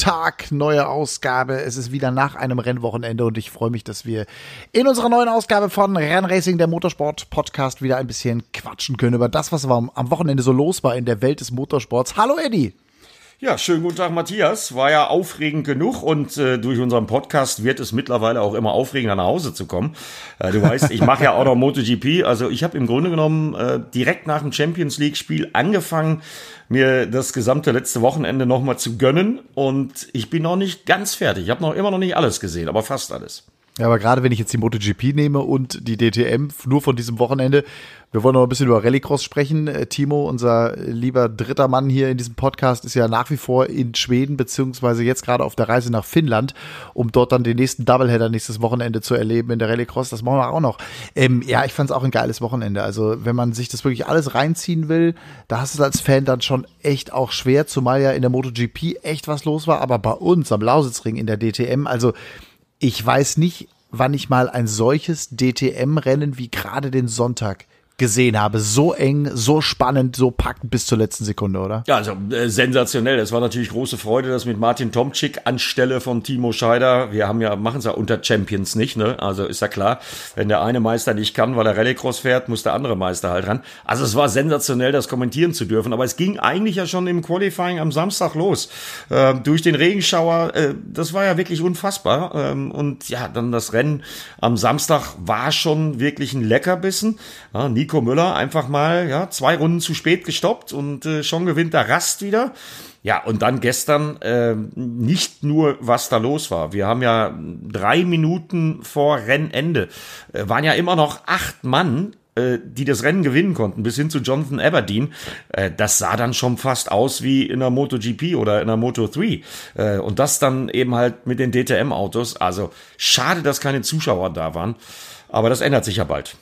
Tag, neue Ausgabe. Es ist wieder nach einem Rennwochenende und ich freue mich, dass wir in unserer neuen Ausgabe von Rennracing, der Motorsport Podcast, wieder ein bisschen quatschen können über das, was am Wochenende so los war in der Welt des Motorsports. Hallo Eddie! Ja, schönen guten Tag, Matthias. War ja aufregend genug und äh, durch unseren Podcast wird es mittlerweile auch immer aufregender, nach Hause zu kommen. Äh, du weißt, ich mache ja auch noch MotoGP. Also ich habe im Grunde genommen äh, direkt nach dem Champions League-Spiel angefangen, mir das gesamte letzte Wochenende nochmal zu gönnen. Und ich bin noch nicht ganz fertig. Ich habe noch immer noch nicht alles gesehen, aber fast alles. Ja, aber gerade wenn ich jetzt die MotoGP nehme und die DTM nur von diesem Wochenende, wir wollen noch ein bisschen über Rallycross sprechen. Äh, Timo, unser lieber dritter Mann hier in diesem Podcast, ist ja nach wie vor in Schweden, beziehungsweise jetzt gerade auf der Reise nach Finnland, um dort dann den nächsten Doubleheader nächstes Wochenende zu erleben in der Rallycross. Das machen wir auch noch. Ähm, ja, ich fand es auch ein geiles Wochenende. Also, wenn man sich das wirklich alles reinziehen will, da hast du es als Fan dann schon echt auch schwer, zumal ja in der MotoGP echt was los war, aber bei uns am Lausitzring in der DTM, also ich weiß nicht, wann ich mal ein solches DTM-Rennen wie gerade den Sonntag gesehen habe. So eng, so spannend, so packend bis zur letzten Sekunde, oder? Ja, also äh, sensationell. Es war natürlich große Freude, dass mit Martin Tomczyk anstelle von Timo Scheider, wir haben ja, machen es ja unter Champions nicht, ne? Also ist ja klar, wenn der eine Meister nicht kann, weil er Rallycross fährt, muss der andere Meister halt ran. Also es war sensationell, das kommentieren zu dürfen. Aber es ging eigentlich ja schon im Qualifying am Samstag los. Äh, durch den Regenschauer, äh, das war ja wirklich unfassbar. Ähm, und ja, dann das Rennen am Samstag war schon wirklich ein Leckerbissen. Ja, Nico Nico Müller einfach mal ja, zwei Runden zu spät gestoppt und äh, schon gewinnt der Rast wieder. Ja, und dann gestern äh, nicht nur, was da los war. Wir haben ja drei Minuten vor Rennende, äh, waren ja immer noch acht Mann äh, die das Rennen gewinnen konnten, bis hin zu Jonathan Aberdeen, äh, das sah dann schon fast aus wie in der MotoGP oder in der Moto3. Äh, und das dann eben halt mit den DTM-Autos. Also schade, dass keine Zuschauer da waren. Aber das ändert sich ja bald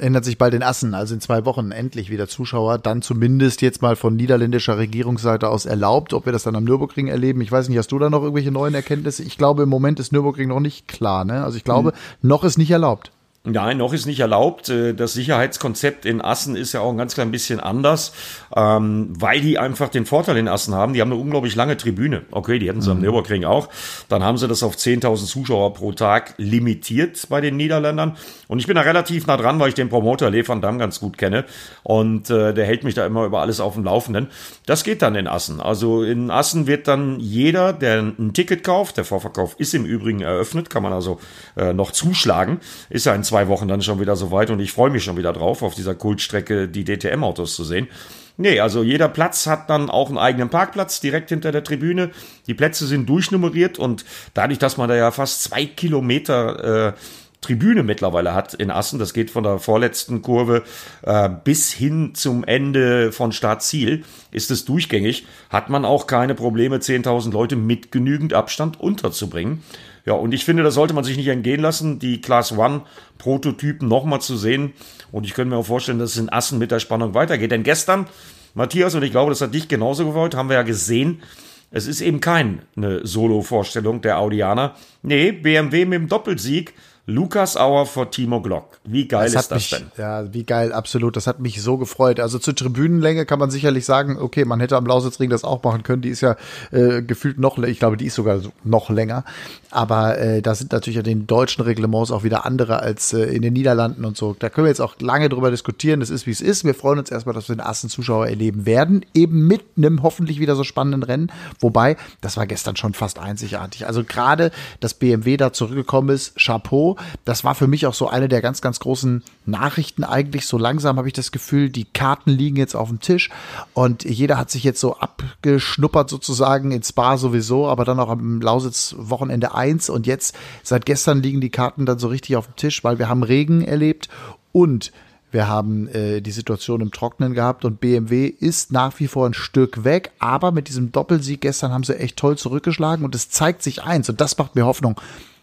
ändert sich bald in Assen, also in zwei Wochen endlich wieder Zuschauer, dann zumindest jetzt mal von niederländischer Regierungsseite aus erlaubt. Ob wir das dann am Nürburgring erleben, ich weiß nicht, hast du da noch irgendwelche neuen Erkenntnisse? Ich glaube, im Moment ist Nürburgring noch nicht klar, ne? Also ich glaube, mhm. noch ist nicht erlaubt. Nein, noch ist nicht erlaubt. Äh, das Sicherheitskonzept in Assen ist ja auch ein ganz klein bisschen anders, ähm, weil die einfach den Vorteil in Assen haben. Die haben eine unglaublich lange Tribüne. Okay, die hätten sie mhm. am Nürburgring auch. Dann haben sie das auf 10.000 Zuschauer pro Tag limitiert bei den Niederländern. Und ich bin da relativ nah dran, weil ich den Promoter Le van Dam ganz gut kenne. Und äh, der hält mich da immer über alles auf dem Laufenden. Das geht dann in Assen. Also in Assen wird dann jeder, der ein Ticket kauft, der Vorverkauf ist im Übrigen eröffnet, kann man also äh, noch zuschlagen, ist ein zwei Wochen dann schon wieder soweit und ich freue mich schon wieder drauf, auf dieser Kultstrecke die DTM-Autos zu sehen. Nee, also jeder Platz hat dann auch einen eigenen Parkplatz direkt hinter der Tribüne. Die Plätze sind durchnummeriert und dadurch, dass man da ja fast zwei Kilometer äh, Tribüne mittlerweile hat in Assen, das geht von der vorletzten Kurve äh, bis hin zum Ende von Start-Ziel, ist es durchgängig, hat man auch keine Probleme, 10.000 Leute mit genügend Abstand unterzubringen. Ja, und ich finde, das sollte man sich nicht entgehen lassen, die Class One Prototypen nochmal zu sehen. Und ich könnte mir auch vorstellen, dass es in Assen mit der Spannung weitergeht. Denn gestern, Matthias, und ich glaube, das hat dich genauso gewollt, haben wir ja gesehen, es ist eben keine Solo-Vorstellung der Audianer. Nee, BMW mit dem Doppelsieg Lukas Auer vor Timo Glock. Wie geil das ist das mich, denn? Ja, wie geil, absolut. Das hat mich so gefreut. Also zur Tribünenlänge kann man sicherlich sagen, okay, man hätte am Lausitzring das auch machen können. Die ist ja äh, gefühlt noch, ich glaube, die ist sogar noch länger. Aber äh, da sind natürlich ja den deutschen Reglements auch wieder andere als äh, in den Niederlanden und so. Da können wir jetzt auch lange drüber diskutieren. Das ist, wie es ist. Wir freuen uns erstmal, dass wir den ersten Zuschauer erleben werden. Eben mit einem hoffentlich wieder so spannenden Rennen. Wobei, das war gestern schon fast einzigartig. Also gerade, dass BMW da zurückgekommen ist, Chapeau das war für mich auch so eine der ganz, ganz großen Nachrichten eigentlich. So langsam habe ich das Gefühl, die Karten liegen jetzt auf dem Tisch und jeder hat sich jetzt so abgeschnuppert sozusagen ins Bar sowieso, aber dann auch am Lausitz Wochenende eins und jetzt seit gestern liegen die Karten dann so richtig auf dem Tisch, weil wir haben Regen erlebt und wir haben äh, die Situation im Trocknen gehabt und BMW ist nach wie vor ein Stück weg, aber mit diesem Doppelsieg gestern haben sie echt toll zurückgeschlagen und es zeigt sich eins und das macht mir Hoffnung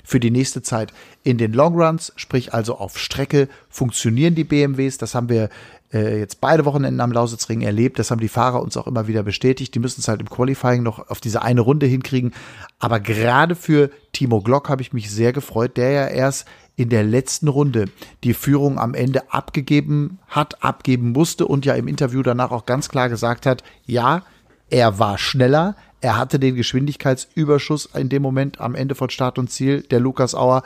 für die nächste Zeit. In den Longruns, sprich also auf Strecke, funktionieren die BMWs. Das haben wir äh, jetzt beide Wochenenden am Lausitzring erlebt. Das haben die Fahrer uns auch immer wieder bestätigt. Die müssen es halt im Qualifying noch auf diese eine Runde hinkriegen. Aber gerade für Timo Glock habe ich mich sehr gefreut, der ja erst in der letzten Runde die Führung am Ende abgegeben hat, abgeben musste und ja im Interview danach auch ganz klar gesagt hat, ja, er war schneller, er hatte den Geschwindigkeitsüberschuss in dem Moment am Ende von Start und Ziel, der Lukas Auer.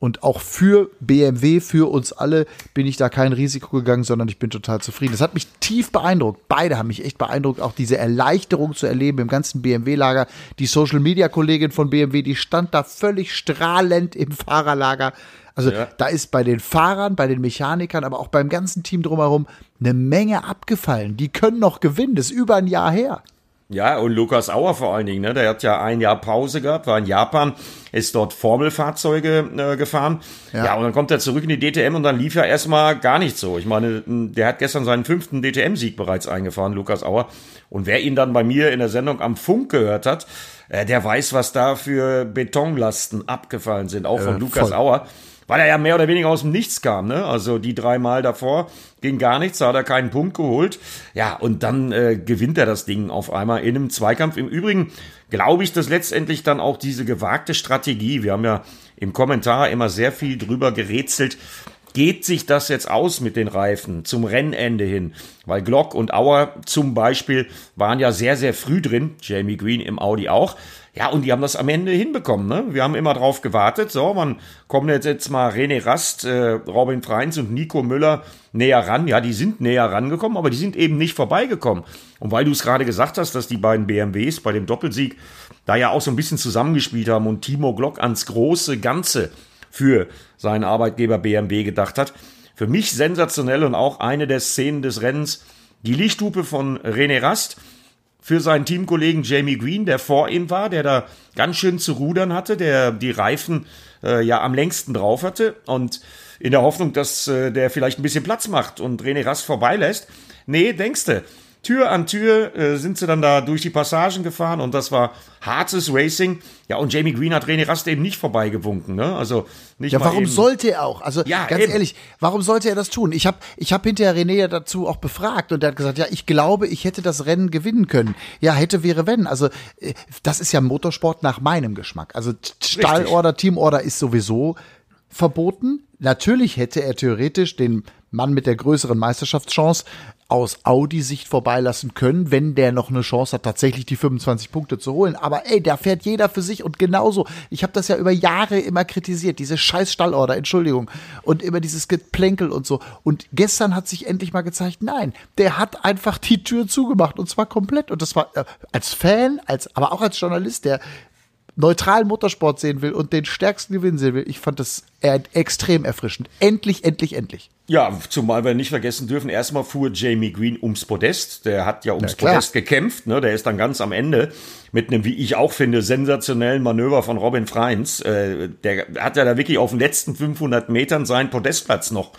Und auch für BMW, für uns alle, bin ich da kein Risiko gegangen, sondern ich bin total zufrieden. Das hat mich tief beeindruckt. Beide haben mich echt beeindruckt, auch diese Erleichterung zu erleben im ganzen BMW-Lager. Die Social-Media-Kollegin von BMW, die stand da völlig strahlend im Fahrerlager. Also ja. da ist bei den Fahrern, bei den Mechanikern, aber auch beim ganzen Team drumherum eine Menge abgefallen. Die können noch gewinnen. Das ist über ein Jahr her. Ja, und Lukas Auer vor allen Dingen, ne? der hat ja ein Jahr Pause gehabt, war in Japan, ist dort Formelfahrzeuge äh, gefahren. Ja. ja, und dann kommt er zurück in die DTM und dann lief ja erstmal gar nicht so. Ich meine, der hat gestern seinen fünften DTM-Sieg bereits eingefahren, Lukas Auer. Und wer ihn dann bei mir in der Sendung am Funk gehört hat, äh, der weiß, was da für Betonlasten abgefallen sind, auch von äh, Lukas voll. Auer weil er ja mehr oder weniger aus dem Nichts kam. Ne? Also die drei Mal davor ging gar nichts, da hat er keinen Punkt geholt. Ja, und dann äh, gewinnt er das Ding auf einmal in einem Zweikampf. Im Übrigen glaube ich, dass letztendlich dann auch diese gewagte Strategie, wir haben ja im Kommentar immer sehr viel drüber gerätselt, geht sich das jetzt aus mit den Reifen zum Rennende hin? Weil Glock und Auer zum Beispiel waren ja sehr, sehr früh drin, Jamie Green im Audi auch. Ja, und die haben das am Ende hinbekommen. Ne? Wir haben immer drauf gewartet. So, man kommen jetzt, jetzt mal René Rast, äh, Robin Freins und Nico Müller näher ran. Ja, die sind näher rangekommen, aber die sind eben nicht vorbeigekommen. Und weil du es gerade gesagt hast, dass die beiden BMWs bei dem Doppelsieg da ja auch so ein bisschen zusammengespielt haben und Timo Glock ans große Ganze für seinen Arbeitgeber BMW gedacht hat. Für mich sensationell und auch eine der Szenen des Rennens. Die Lichthupe von René Rast für seinen Teamkollegen Jamie Green, der vor ihm war, der da ganz schön zu rudern hatte, der die Reifen äh, ja am längsten drauf hatte und in der Hoffnung, dass äh, der vielleicht ein bisschen Platz macht und René Rast vorbeilässt. Nee, denkste, Tür an Tür äh, sind sie dann da durch die Passagen gefahren und das war hartes Racing. Ja, und Jamie Green hat René Rast eben nicht vorbeigewunken, ne? Also nicht Ja, warum eben. sollte er auch? Also ja, ganz eben. ehrlich, warum sollte er das tun? Ich habe ich hab hinterher René ja dazu auch befragt und er hat gesagt, ja, ich glaube, ich hätte das Rennen gewinnen können. Ja, hätte wäre wenn. Also äh, das ist ja Motorsport nach meinem Geschmack. Also Stallorder, Teamorder ist sowieso verboten. Natürlich hätte er theoretisch den Mann mit der größeren Meisterschaftschance aus Audi-Sicht vorbeilassen können, wenn der noch eine Chance hat, tatsächlich die 25 Punkte zu holen. Aber ey, da fährt jeder für sich und genauso. Ich habe das ja über Jahre immer kritisiert, diese scheiß Stallorder, Entschuldigung. Und immer dieses Geplänkel und so. Und gestern hat sich endlich mal gezeigt, nein, der hat einfach die Tür zugemacht und zwar komplett. Und das war äh, als Fan, als, aber auch als Journalist, der neutralen Motorsport sehen will und den stärksten Gewinn sehen will, ich fand das extrem erfrischend. Endlich, endlich, endlich. Ja, zumal wir nicht vergessen dürfen, erstmal fuhr Jamie Green ums Podest. Der hat ja ums Podest gekämpft. Ne? Der ist dann ganz am Ende mit einem, wie ich auch finde, sensationellen Manöver von Robin Freins. Äh, der hat ja da wirklich auf den letzten 500 Metern seinen Podestplatz noch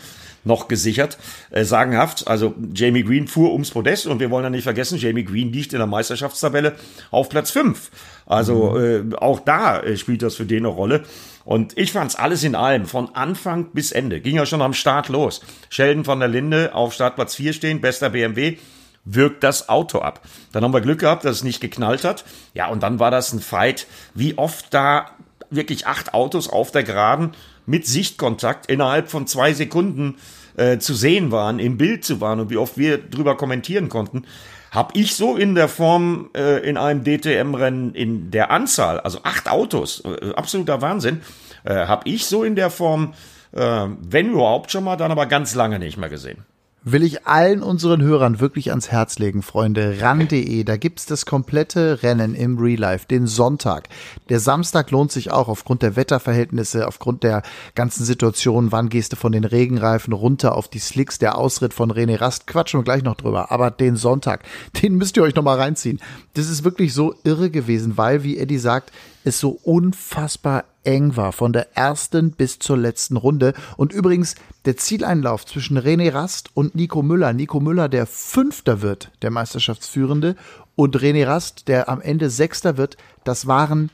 noch gesichert. Äh, sagenhaft. Also Jamie Green fuhr ums Podest und wir wollen ja nicht vergessen, Jamie Green liegt in der Meisterschaftstabelle auf Platz 5. Also mhm. äh, auch da äh, spielt das für den eine Rolle. Und ich fand's alles in allem, von Anfang bis Ende. Ging ja schon am Start los. Sheldon von der Linde auf Startplatz 4 stehen, bester BMW wirkt das Auto ab. Dann haben wir Glück gehabt, dass es nicht geknallt hat. Ja, und dann war das ein Fight, wie oft da wirklich acht Autos auf der Geraden mit Sichtkontakt innerhalb von zwei Sekunden äh, zu sehen waren, im Bild zu waren und wie oft wir drüber kommentieren konnten, habe ich so in der Form äh, in einem DTM-Rennen in der Anzahl, also acht Autos, äh, absoluter Wahnsinn, äh, habe ich so in der Form, äh, wenn überhaupt schon mal, dann aber ganz lange nicht mehr gesehen will ich allen unseren Hörern wirklich ans Herz legen, Freunde. Ran.de, da gibt's das komplette Rennen im Real Life, den Sonntag. Der Samstag lohnt sich auch aufgrund der Wetterverhältnisse, aufgrund der ganzen Situation. Wann gehst du von den Regenreifen runter auf die Slicks? Der Ausritt von René Rast, quatschen wir gleich noch drüber. Aber den Sonntag, den müsst ihr euch noch mal reinziehen. Das ist wirklich so irre gewesen, weil, wie Eddie sagt, es so unfassbar eng war, von der ersten bis zur letzten Runde. Und übrigens, der Zieleinlauf zwischen René Rast und Nico Müller. Nico Müller, der Fünfter wird, der Meisterschaftsführende, und René Rast, der am Ende Sechster wird, das waren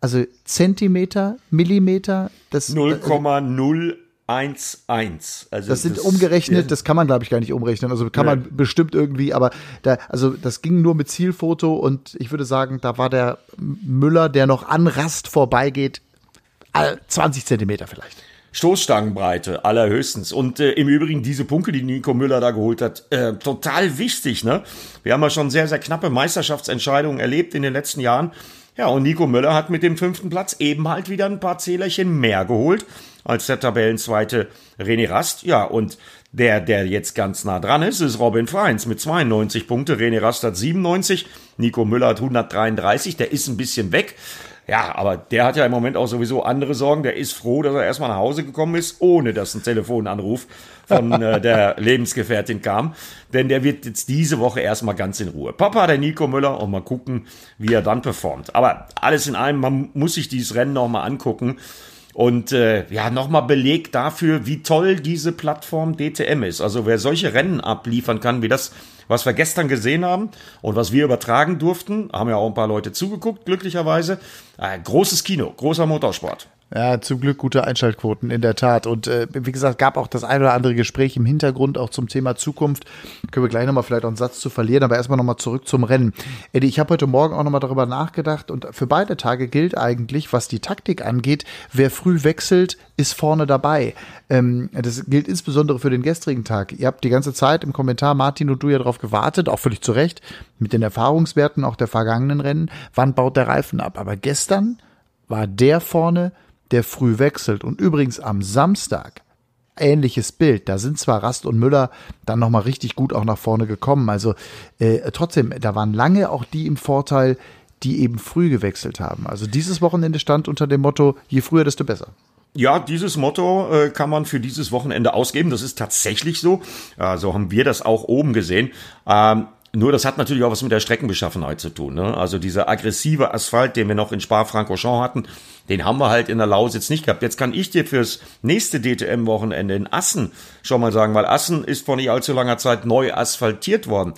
Also Zentimeter, Millimeter, das 0,011. Also das sind das, umgerechnet, ja. das kann man glaube ich gar nicht umrechnen. Also kann ja. man bestimmt irgendwie, aber da, also das ging nur mit Zielfoto und ich würde sagen, da war der Müller, der noch an Rast vorbeigeht, 20 Zentimeter vielleicht. Stoßstangenbreite allerhöchstens. Und äh, im Übrigen diese Punkte, die Nico Müller da geholt hat, äh, total wichtig. Ne? Wir haben ja schon sehr, sehr knappe Meisterschaftsentscheidungen erlebt in den letzten Jahren. Ja, und Nico Müller hat mit dem fünften Platz eben halt wieder ein paar Zählerchen mehr geholt als der Tabellenzweite René Rast. Ja, und der, der jetzt ganz nah dran ist, ist Robin Freins mit 92 Punkte. René Rast hat 97, Nico Müller hat 133, der ist ein bisschen weg. Ja, aber der hat ja im Moment auch sowieso andere Sorgen. Der ist froh, dass er erstmal nach Hause gekommen ist, ohne dass ein Telefonanruf von äh, der Lebensgefährtin kam. Denn der wird jetzt diese Woche erstmal ganz in Ruhe. Papa, der Nico Müller, und mal gucken, wie er dann performt. Aber alles in allem, man muss sich dieses Rennen nochmal angucken. Und äh, ja, nochmal Beleg dafür, wie toll diese Plattform DTM ist. Also wer solche Rennen abliefern kann, wie das was wir gestern gesehen haben und was wir übertragen durften, haben ja auch ein paar Leute zugeguckt, glücklicherweise. Äh, großes Kino, großer Motorsport. Ja, zum Glück gute Einschaltquoten, in der Tat. Und äh, wie gesagt, gab auch das ein oder andere Gespräch im Hintergrund auch zum Thema Zukunft. Können wir gleich nochmal vielleicht auch einen Satz zu verlieren, aber erstmal nochmal zurück zum Rennen. Eddie, ich habe heute Morgen auch nochmal darüber nachgedacht und für beide Tage gilt eigentlich, was die Taktik angeht, wer früh wechselt, ist vorne dabei. Ähm, das gilt insbesondere für den gestrigen Tag. Ihr habt die ganze Zeit im Kommentar, Martin und du ja darauf gewartet, auch völlig zu Recht, mit den Erfahrungswerten auch der vergangenen Rennen, wann baut der Reifen ab. Aber gestern war der vorne, der früh wechselt. Und übrigens am Samstag ähnliches Bild. Da sind zwar Rast und Müller dann nochmal richtig gut auch nach vorne gekommen. Also äh, trotzdem, da waren lange auch die im Vorteil, die eben früh gewechselt haben. Also dieses Wochenende stand unter dem Motto, je früher, desto besser. Ja, dieses Motto äh, kann man für dieses Wochenende ausgeben. Das ist tatsächlich so. Äh, so haben wir das auch oben gesehen. Ähm, nur das hat natürlich auch was mit der Streckenbeschaffenheit zu tun. Ne? Also dieser aggressive Asphalt, den wir noch in Spa-Francorchamps hatten, den haben wir halt in der Lausitz nicht gehabt. Jetzt kann ich dir fürs nächste DTM-Wochenende in Assen schon mal sagen, weil Assen ist vor nicht allzu langer Zeit neu asphaltiert worden.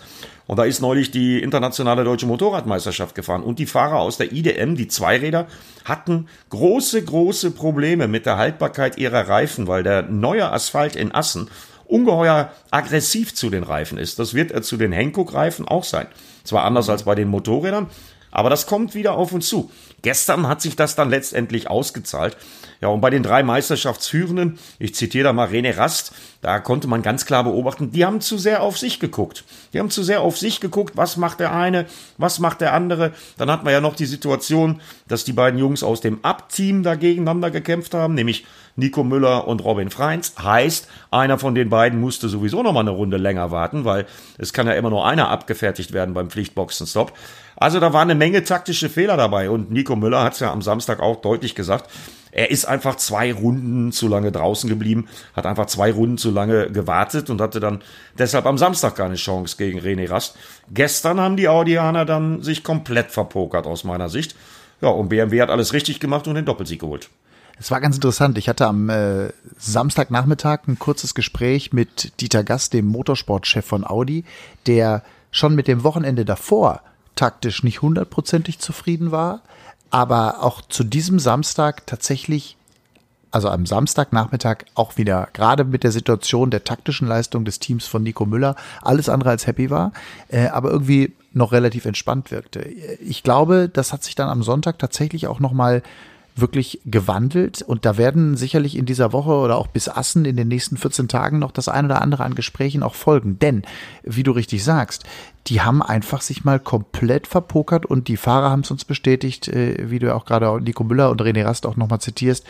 Und da ist neulich die internationale deutsche Motorradmeisterschaft gefahren. Und die Fahrer aus der IDM, die Zweiräder, hatten große, große Probleme mit der Haltbarkeit ihrer Reifen, weil der neue Asphalt in Assen ungeheuer aggressiv zu den Reifen ist. Das wird er zu den Hankook-Reifen auch sein. Zwar anders als bei den Motorrädern, aber das kommt wieder auf uns zu. Gestern hat sich das dann letztendlich ausgezahlt. Ja, und bei den drei Meisterschaftsführenden, ich zitiere da mal René Rast, da konnte man ganz klar beobachten, die haben zu sehr auf sich geguckt. Die haben zu sehr auf sich geguckt, was macht der eine, was macht der andere. Dann hatten wir ja noch die Situation, dass die beiden Jungs aus dem Ab-Team da gegeneinander gekämpft haben, nämlich Nico Müller und Robin Freins. Heißt, einer von den beiden musste sowieso noch mal eine Runde länger warten, weil es kann ja immer nur einer abgefertigt werden beim Pflichtboxenstopp. Also da war eine Menge taktische Fehler dabei und Nico Müller hat es ja am Samstag auch deutlich gesagt. Er ist einfach zwei Runden zu lange draußen geblieben, hat einfach zwei Runden zu lange gewartet und hatte dann deshalb am Samstag keine Chance gegen René Rast. Gestern haben die Audianer dann sich komplett verpokert aus meiner Sicht. Ja, und BMW hat alles richtig gemacht und den Doppelsieg geholt. Es war ganz interessant. Ich hatte am äh, Samstagnachmittag ein kurzes Gespräch mit Dieter Gast, dem Motorsportchef von Audi, der schon mit dem Wochenende davor taktisch nicht hundertprozentig zufrieden war, aber auch zu diesem Samstag tatsächlich, also am Samstagnachmittag auch wieder, gerade mit der Situation der taktischen Leistung des Teams von Nico Müller, alles andere als happy war, äh, aber irgendwie noch relativ entspannt wirkte. Ich glaube, das hat sich dann am Sonntag tatsächlich auch nochmal mal wirklich gewandelt und da werden sicherlich in dieser Woche oder auch bis Assen in den nächsten 14 Tagen noch das eine oder andere an Gesprächen auch folgen. Denn, wie du richtig sagst, die haben einfach sich mal komplett verpokert und die Fahrer haben es uns bestätigt, äh, wie du ja auch gerade Nico Müller und René Rast auch nochmal zitierst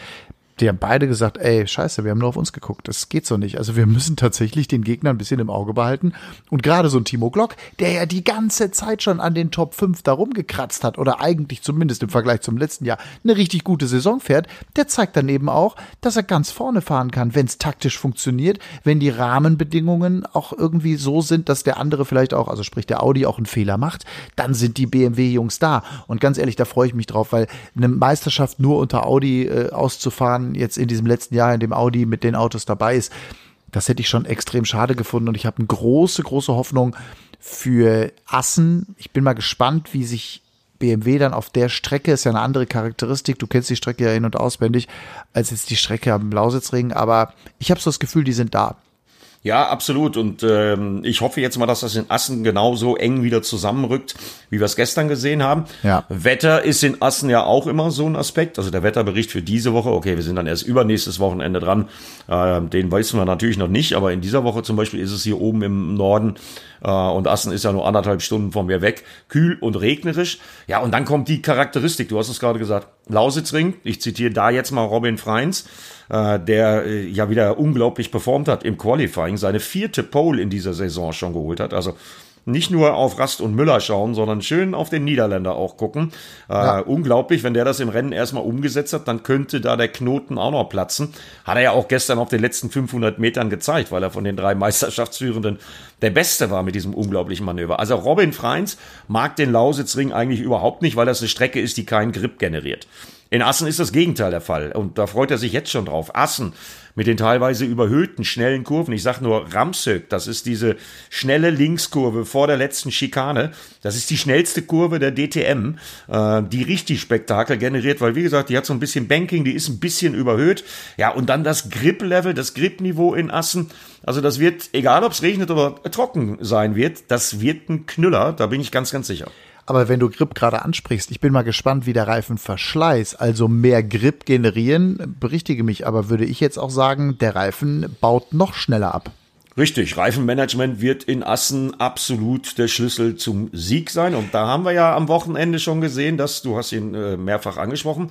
die haben beide gesagt, ey, scheiße, wir haben nur auf uns geguckt. Das geht so nicht. Also wir müssen tatsächlich den Gegner ein bisschen im Auge behalten. Und gerade so ein Timo Glock, der ja die ganze Zeit schon an den Top 5 da rumgekratzt hat oder eigentlich zumindest im Vergleich zum letzten Jahr eine richtig gute Saison fährt, der zeigt dann eben auch, dass er ganz vorne fahren kann, wenn es taktisch funktioniert, wenn die Rahmenbedingungen auch irgendwie so sind, dass der andere vielleicht auch, also sprich der Audi auch einen Fehler macht, dann sind die BMW-Jungs da. Und ganz ehrlich, da freue ich mich drauf, weil eine Meisterschaft nur unter Audi äh, auszufahren, jetzt in diesem letzten Jahr, in dem Audi mit den Autos dabei ist, das hätte ich schon extrem schade gefunden und ich habe eine große, große Hoffnung für Assen. Ich bin mal gespannt, wie sich BMW dann auf der Strecke ist ja eine andere Charakteristik. Du kennst die Strecke ja in- und auswendig, als jetzt die Strecke am Lausitzring. Aber ich habe so das Gefühl, die sind da. Ja, absolut. Und ähm, ich hoffe jetzt mal, dass das in Assen genauso eng wieder zusammenrückt, wie wir es gestern gesehen haben. Ja. Wetter ist in Assen ja auch immer so ein Aspekt. Also der Wetterbericht für diese Woche, okay, wir sind dann erst übernächstes Wochenende dran. Äh, den wissen wir natürlich noch nicht, aber in dieser Woche zum Beispiel ist es hier oben im Norden äh, und Assen ist ja nur anderthalb Stunden von mir weg, kühl und regnerisch. Ja, und dann kommt die Charakteristik, du hast es gerade gesagt, Lausitzring, ich zitiere da jetzt mal Robin Freins, äh, der äh, ja wieder unglaublich performt hat im Qualifying, seine vierte Pole in dieser Saison schon geholt hat. Also nicht nur auf Rast und Müller schauen, sondern schön auf den Niederländer auch gucken. Äh, ja. Unglaublich, wenn der das im Rennen erstmal umgesetzt hat, dann könnte da der Knoten auch noch platzen. Hat er ja auch gestern auf den letzten 500 Metern gezeigt, weil er von den drei Meisterschaftsführenden der Beste war mit diesem unglaublichen Manöver. Also Robin Freins mag den Lausitzring eigentlich überhaupt nicht, weil das eine Strecke ist, die keinen Grip generiert. In Assen ist das Gegenteil der Fall und da freut er sich jetzt schon drauf. Assen mit den teilweise überhöhten, schnellen Kurven. Ich sag nur Ramsök, das ist diese schnelle Linkskurve vor der letzten Schikane. Das ist die schnellste Kurve der DTM, äh, die richtig Spektakel generiert, weil wie gesagt, die hat so ein bisschen Banking, die ist ein bisschen überhöht. Ja, und dann das Grip-Level, das Grip-Niveau in Assen. Also das wird, egal ob es regnet oder trocken sein wird, das wird ein Knüller, da bin ich ganz, ganz sicher. Aber wenn du Grip gerade ansprichst, ich bin mal gespannt, wie der Reifenverschleiß, also mehr Grip generieren, berichtige mich, aber würde ich jetzt auch sagen, der Reifen baut noch schneller ab. Richtig, Reifenmanagement wird in Assen absolut der Schlüssel zum Sieg sein. Und da haben wir ja am Wochenende schon gesehen, dass du hast ihn äh, mehrfach angesprochen,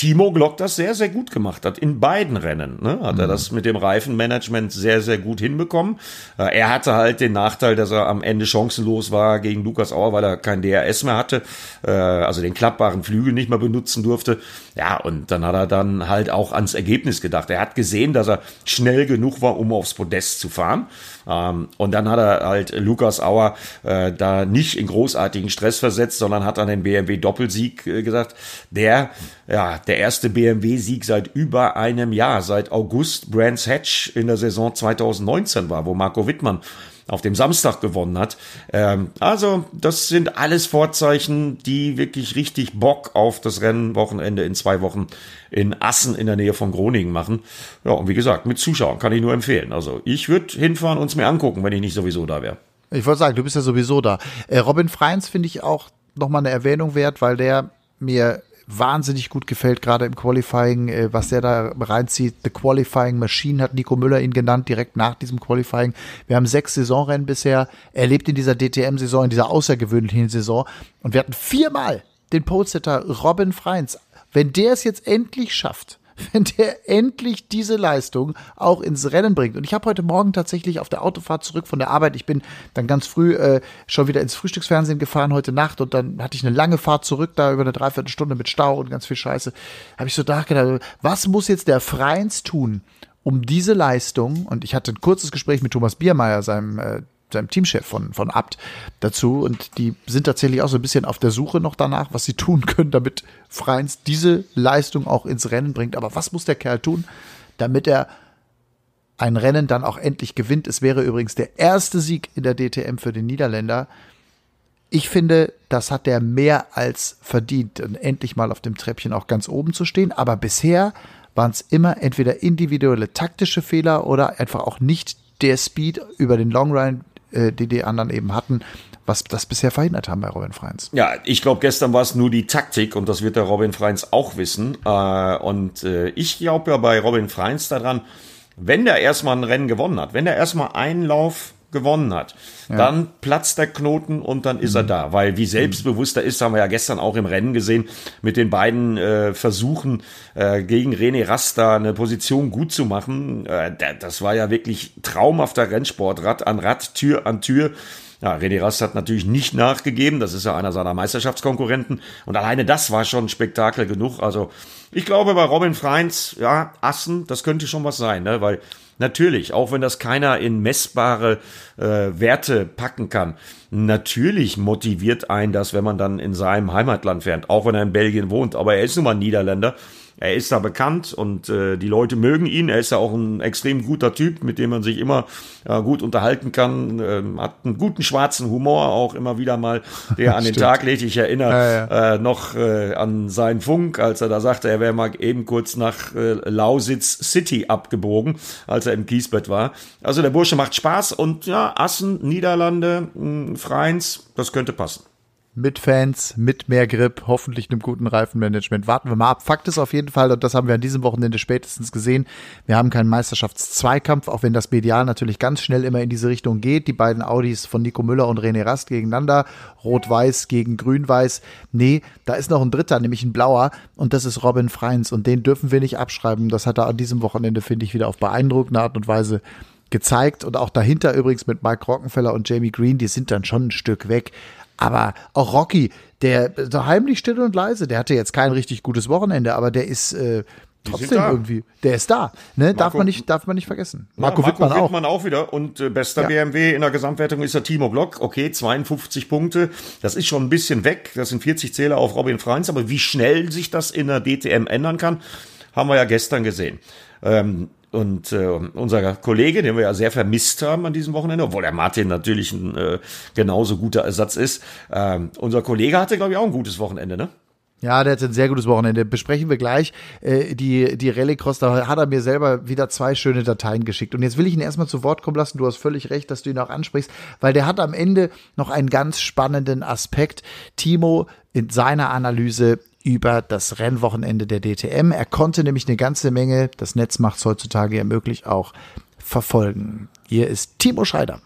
Timo Glock das sehr, sehr gut gemacht hat. In beiden Rennen ne, hat mhm. er das mit dem Reifenmanagement sehr, sehr gut hinbekommen. Äh, er hatte halt den Nachteil, dass er am Ende chancenlos war gegen Lukas Auer, weil er kein DRS mehr hatte, äh, also den klappbaren Flügel nicht mehr benutzen durfte. Ja, und dann hat er dann halt auch ans Ergebnis gedacht. Er hat gesehen, dass er schnell genug war, um aufs Podest zu fahren. Ähm, und dann hat er halt Lukas Auer äh, da nicht in großartigen Stress versetzt, sondern hat an den BMW Doppelsieg gesagt. Der, ja, der erste BMW-Sieg seit über einem Jahr, seit August Brands Hatch in der Saison 2019 war, wo Marco Wittmann auf dem Samstag gewonnen hat. Ähm, also, das sind alles Vorzeichen, die wirklich richtig Bock auf das Rennwochenende in zwei Wochen in Assen in der Nähe von Groningen machen. Ja, und wie gesagt, mit Zuschauern kann ich nur empfehlen. Also, ich würde hinfahren und es mir angucken, wenn ich nicht sowieso da wäre. Ich wollte sagen, du bist ja sowieso da. Äh, Robin Freins finde ich auch nochmal eine Erwähnung wert, weil der mir wahnsinnig gut gefällt, gerade im Qualifying, äh, was der da reinzieht. The Qualifying Machine hat Nico Müller ihn genannt, direkt nach diesem Qualifying. Wir haben sechs Saisonrennen bisher erlebt in dieser DTM-Saison, in dieser außergewöhnlichen Saison. Und wir hatten viermal den Polsetter Robin Freins. Wenn der es jetzt endlich schafft, wenn der endlich diese Leistung auch ins Rennen bringt. Und ich habe heute Morgen tatsächlich auf der Autofahrt zurück von der Arbeit, ich bin dann ganz früh äh, schon wieder ins Frühstücksfernsehen gefahren heute Nacht und dann hatte ich eine lange Fahrt zurück, da über eine Dreiviertelstunde mit Stau und ganz viel Scheiße. Habe ich so nachgedacht, was muss jetzt der Freins tun, um diese Leistung, und ich hatte ein kurzes Gespräch mit Thomas Biermeier, seinem äh, seinem Teamchef von, von Abt dazu und die sind tatsächlich auch so ein bisschen auf der Suche noch danach, was sie tun können, damit Freins diese Leistung auch ins Rennen bringt. Aber was muss der Kerl tun, damit er ein Rennen dann auch endlich gewinnt? Es wäre übrigens der erste Sieg in der DTM für den Niederländer. Ich finde, das hat er mehr als verdient, endlich mal auf dem Treppchen auch ganz oben zu stehen. Aber bisher waren es immer entweder individuelle taktische Fehler oder einfach auch nicht der Speed über den Long Run, äh, die die anderen eben hatten, was das bisher verhindert haben bei Robin Freins. Ja, ich glaube, gestern war es nur die Taktik und das wird der Robin Freins auch wissen. Äh, und äh, ich glaube ja bei Robin Freins daran, wenn der erstmal ein Rennen gewonnen hat, wenn der erstmal einen Lauf gewonnen hat, ja. dann platzt der Knoten und dann ist mhm. er da. Weil wie selbstbewusst er ist, haben wir ja gestern auch im Rennen gesehen, mit den beiden äh, Versuchen äh, gegen René Rasta eine Position gut zu machen. Äh, das war ja wirklich traumhafter Rennsportrad an Rad, Tür an Tür. Ja, René Rast hat natürlich nicht nachgegeben. Das ist ja einer seiner Meisterschaftskonkurrenten. Und alleine das war schon Spektakel genug. Also Ich glaube, bei Robin Freins, ja, Assen, das könnte schon was sein, ne? weil natürlich, auch wenn das keiner in messbare äh, Werte packen kann, natürlich motiviert ein das, wenn man dann in seinem Heimatland fährt, auch wenn er in Belgien wohnt, aber er ist nun mal Niederländer er ist da bekannt und äh, die Leute mögen ihn. Er ist ja auch ein extrem guter Typ, mit dem man sich immer äh, gut unterhalten kann. Ähm, hat einen guten schwarzen Humor auch immer wieder mal, der an den Tag legt. Ich erinnere ja, ja. Äh, noch äh, an seinen Funk, als er da sagte, er wäre mal eben kurz nach äh, Lausitz City abgebogen, als er im Kiesbett war. Also der Bursche macht Spaß und ja, Assen, Niederlande, mh, Freins, das könnte passen mit Fans, mit mehr Grip, hoffentlich einem guten Reifenmanagement. Warten wir mal ab. Fakt ist auf jeden Fall, und das haben wir an diesem Wochenende spätestens gesehen, wir haben keinen Meisterschaftszweikampf, auch wenn das Medial natürlich ganz schnell immer in diese Richtung geht. Die beiden Audis von Nico Müller und René Rast gegeneinander, Rot-Weiß gegen Grün-Weiß. Nee, da ist noch ein dritter, nämlich ein blauer, und das ist Robin Freins, und den dürfen wir nicht abschreiben. Das hat er an diesem Wochenende, finde ich, wieder auf beeindruckende Art und Weise gezeigt und auch dahinter übrigens mit Mike Rockenfeller und Jamie Green, die sind dann schon ein Stück weg. Aber auch Rocky, der so heimlich still und leise, der hatte jetzt kein richtig gutes Wochenende, aber der ist äh, trotzdem irgendwie, der ist da. Ne? Marco, darf man nicht, darf man nicht vergessen. Marco, ja, Marco Wittmann, Wittmann auch. auch wieder und äh, bester ja. BMW in der Gesamtwertung ist der Timo Glock. Okay, 52 Punkte, das ist schon ein bisschen weg. Das sind 40 Zähler auf Robin Freins, aber wie schnell sich das in der DTM ändern kann, haben wir ja gestern gesehen. Ähm, und äh, unser Kollege, den wir ja sehr vermisst haben an diesem Wochenende, obwohl der Martin natürlich ein äh, genauso guter Ersatz ist, äh, unser Kollege hatte, glaube ich, auch ein gutes Wochenende, ne? Ja, der hat ein sehr gutes Wochenende. Besprechen wir gleich. Äh, die die Rallycross, da hat er mir selber wieder zwei schöne Dateien geschickt. Und jetzt will ich ihn erstmal zu Wort kommen lassen. Du hast völlig recht, dass du ihn auch ansprichst, weil der hat am Ende noch einen ganz spannenden Aspekt. Timo in seiner Analyse über das Rennwochenende der DTM. Er konnte nämlich eine ganze Menge, das Netz macht es heutzutage ja möglich, auch verfolgen. Hier ist Timo Scheider.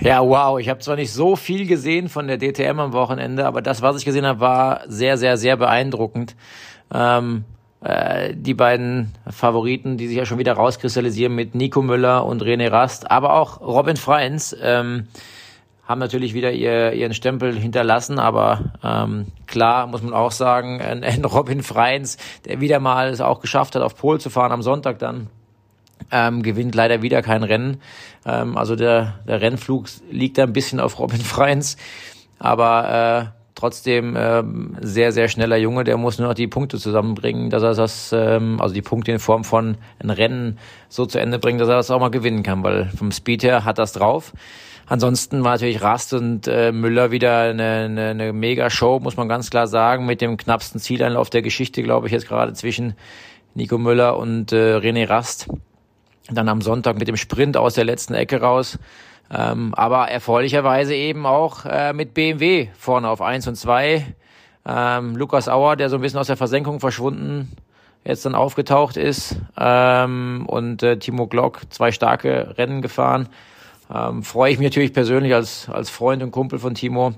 Ja, wow. Ich habe zwar nicht so viel gesehen von der DTM am Wochenende, aber das, was ich gesehen habe, war sehr, sehr, sehr beeindruckend. Ähm, äh, die beiden Favoriten, die sich ja schon wieder rauskristallisieren mit Nico Müller und René Rast, aber auch Robin Freins. Ähm, haben natürlich wieder ihr, ihren Stempel hinterlassen, aber ähm, klar muss man auch sagen, ein, Robin Freins, der wieder mal es auch geschafft hat, auf Pol zu fahren am Sonntag dann, ähm, gewinnt leider wieder kein Rennen. Ähm, also der, der Rennflug liegt da ein bisschen auf Robin Freins, aber äh, trotzdem ähm, sehr, sehr schneller Junge, der muss nur noch die Punkte zusammenbringen, dass er das, ähm, also die Punkte in Form von ein Rennen so zu Ende bringt, dass er das auch mal gewinnen kann, weil vom Speed her hat das drauf. Ansonsten war natürlich Rast und äh, Müller wieder eine, eine, eine Mega-Show, muss man ganz klar sagen, mit dem knappsten Zieleinlauf der Geschichte, glaube ich, jetzt gerade zwischen Nico Müller und äh, René Rast. Dann am Sonntag mit dem Sprint aus der letzten Ecke raus. Ähm, aber erfreulicherweise eben auch äh, mit BMW vorne auf eins und zwei. Ähm, Lukas Auer, der so ein bisschen aus der Versenkung verschwunden jetzt dann aufgetaucht ist. Ähm, und äh, Timo Glock, zwei starke Rennen gefahren ähm, freue ich mich natürlich persönlich als, als Freund und Kumpel von Timo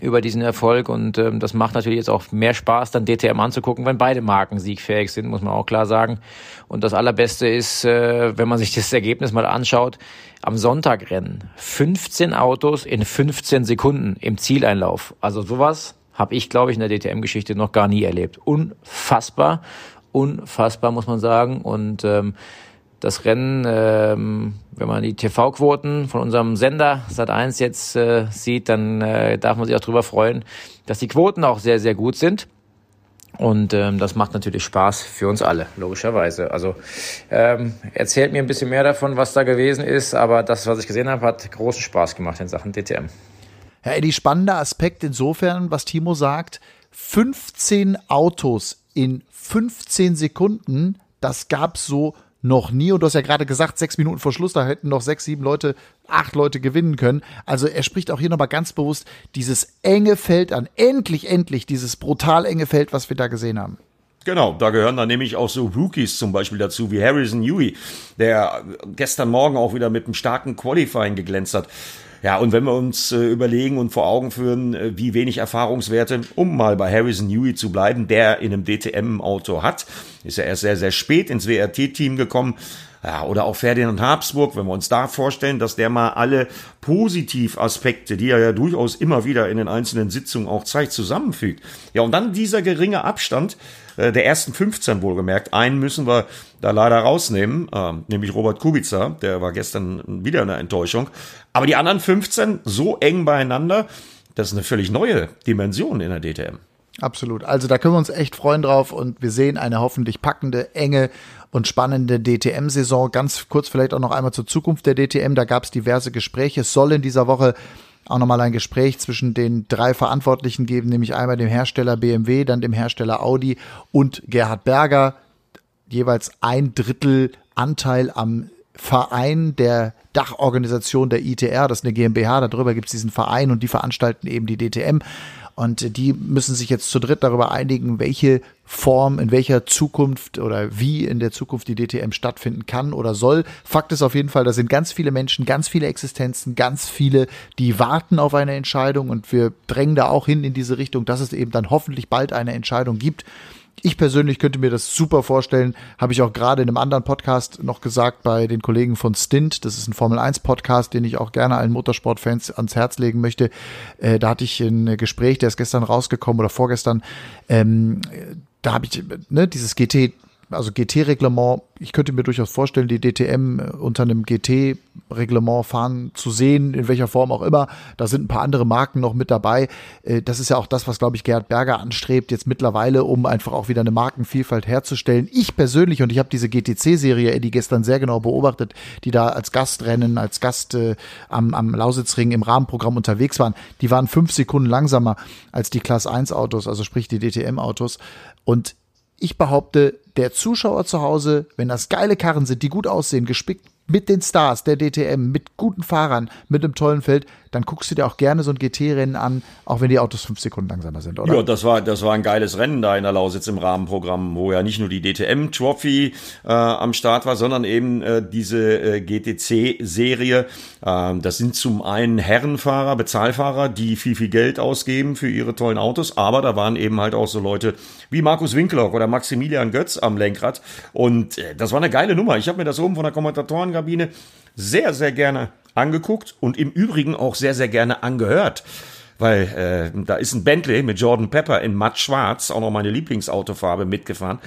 über diesen Erfolg und ähm, das macht natürlich jetzt auch mehr Spaß, dann DTM anzugucken, wenn beide Marken siegfähig sind, muss man auch klar sagen. Und das Allerbeste ist, äh, wenn man sich das Ergebnis mal anschaut, am Sonntagrennen 15 Autos in 15 Sekunden im Zieleinlauf. Also sowas habe ich, glaube ich, in der DTM-Geschichte noch gar nie erlebt. Unfassbar, unfassbar muss man sagen und ähm, das Rennen, ähm, wenn man die TV-Quoten von unserem Sender Sat1 jetzt äh, sieht, dann äh, darf man sich auch darüber freuen, dass die Quoten auch sehr, sehr gut sind. Und ähm, das macht natürlich Spaß für uns alle, logischerweise. Also ähm, erzählt mir ein bisschen mehr davon, was da gewesen ist, aber das, was ich gesehen habe, hat großen Spaß gemacht in Sachen DTM. Ja, Eddie, spannender Aspekt insofern, was Timo sagt, 15 Autos in 15 Sekunden, das gab so noch nie. Und du hast ja gerade gesagt, sechs Minuten vor Schluss, da hätten noch sechs, sieben Leute, acht Leute gewinnen können. Also er spricht auch hier nochmal ganz bewusst dieses enge Feld an. Endlich, endlich dieses brutal enge Feld, was wir da gesehen haben. Genau, da gehören dann nämlich auch so Rookies zum Beispiel dazu, wie Harrison Huey, der gestern Morgen auch wieder mit einem starken Qualifying geglänzt hat. Ja, und wenn wir uns äh, überlegen und vor Augen führen, äh, wie wenig Erfahrungswerte, um mal bei Harrison Newey zu bleiben, der in einem DTM-Auto hat, ist er erst sehr, sehr spät ins WRT-Team gekommen, Ja, oder auch Ferdinand Habsburg, wenn wir uns da vorstellen, dass der mal alle Positivaspekte, die er ja durchaus immer wieder in den einzelnen Sitzungen auch zeigt, zusammenfügt. Ja, und dann dieser geringe Abstand äh, der ersten 15 wohlgemerkt. Einen müssen wir da leider rausnehmen, äh, nämlich Robert Kubica, der war gestern wieder eine Enttäuschung. Aber die anderen 15 so eng beieinander, das ist eine völlig neue Dimension in der DTM. Absolut. Also da können wir uns echt freuen drauf und wir sehen eine hoffentlich packende, enge und spannende DTM-Saison. Ganz kurz vielleicht auch noch einmal zur Zukunft der DTM. Da gab es diverse Gespräche. Es soll in dieser Woche auch nochmal ein Gespräch zwischen den drei Verantwortlichen geben, nämlich einmal dem Hersteller BMW, dann dem Hersteller Audi und Gerhard Berger. Jeweils ein Drittel Anteil am Verein der Dachorganisation der ITR, das ist eine GmbH, darüber gibt es diesen Verein und die veranstalten eben die DTM. Und die müssen sich jetzt zu dritt darüber einigen, welche Form, in welcher Zukunft oder wie in der Zukunft die DTM stattfinden kann oder soll. Fakt ist auf jeden Fall, da sind ganz viele Menschen, ganz viele Existenzen, ganz viele, die warten auf eine Entscheidung und wir drängen da auch hin in diese Richtung, dass es eben dann hoffentlich bald eine Entscheidung gibt. Ich persönlich könnte mir das super vorstellen, habe ich auch gerade in einem anderen Podcast noch gesagt bei den Kollegen von Stint. Das ist ein Formel 1 Podcast, den ich auch gerne allen Motorsportfans ans Herz legen möchte. Äh, da hatte ich ein Gespräch, der ist gestern rausgekommen oder vorgestern. Ähm, da habe ich ne, dieses GT also GT-Reglement, ich könnte mir durchaus vorstellen, die DTM unter einem GT-Reglement fahren zu sehen, in welcher Form auch immer. Da sind ein paar andere Marken noch mit dabei. Äh, das ist ja auch das, was, glaube ich, Gerhard Berger anstrebt, jetzt mittlerweile, um einfach auch wieder eine Markenvielfalt herzustellen. Ich persönlich, und ich habe diese GTC-Serie, Eddie, gestern sehr genau beobachtet, die da als Gastrennen, als Gast äh, am, am Lausitzring im Rahmenprogramm unterwegs waren, die waren fünf Sekunden langsamer als die Class 1 Autos, also sprich die DTM-Autos. Und ich behaupte, der Zuschauer zu Hause, wenn das geile Karren sind, die gut aussehen, gespickt mit den Stars der DTM, mit guten Fahrern, mit einem tollen Feld, dann guckst du dir auch gerne so ein GT-Rennen an, auch wenn die Autos fünf Sekunden langsamer sind, oder? Ja, das war, das war ein geiles Rennen da in der Lausitz im Rahmenprogramm, wo ja nicht nur die DTM-Trophy äh, am Start war, sondern eben äh, diese äh, GTC-Serie. Ähm, das sind zum einen Herrenfahrer, Bezahlfahrer, die viel, viel Geld ausgeben für ihre tollen Autos, aber da waren eben halt auch so Leute wie Markus Winklock oder Maximilian Götz am Lenkrad. Und äh, das war eine geile Nummer. Ich habe mir das oben von der Kommentatorengabine sehr, sehr gerne angeguckt und im Übrigen auch sehr, sehr gerne angehört. Weil äh, da ist ein Bentley mit Jordan Pepper in matt schwarz, auch noch meine Lieblingsautofarbe, mitgefahren.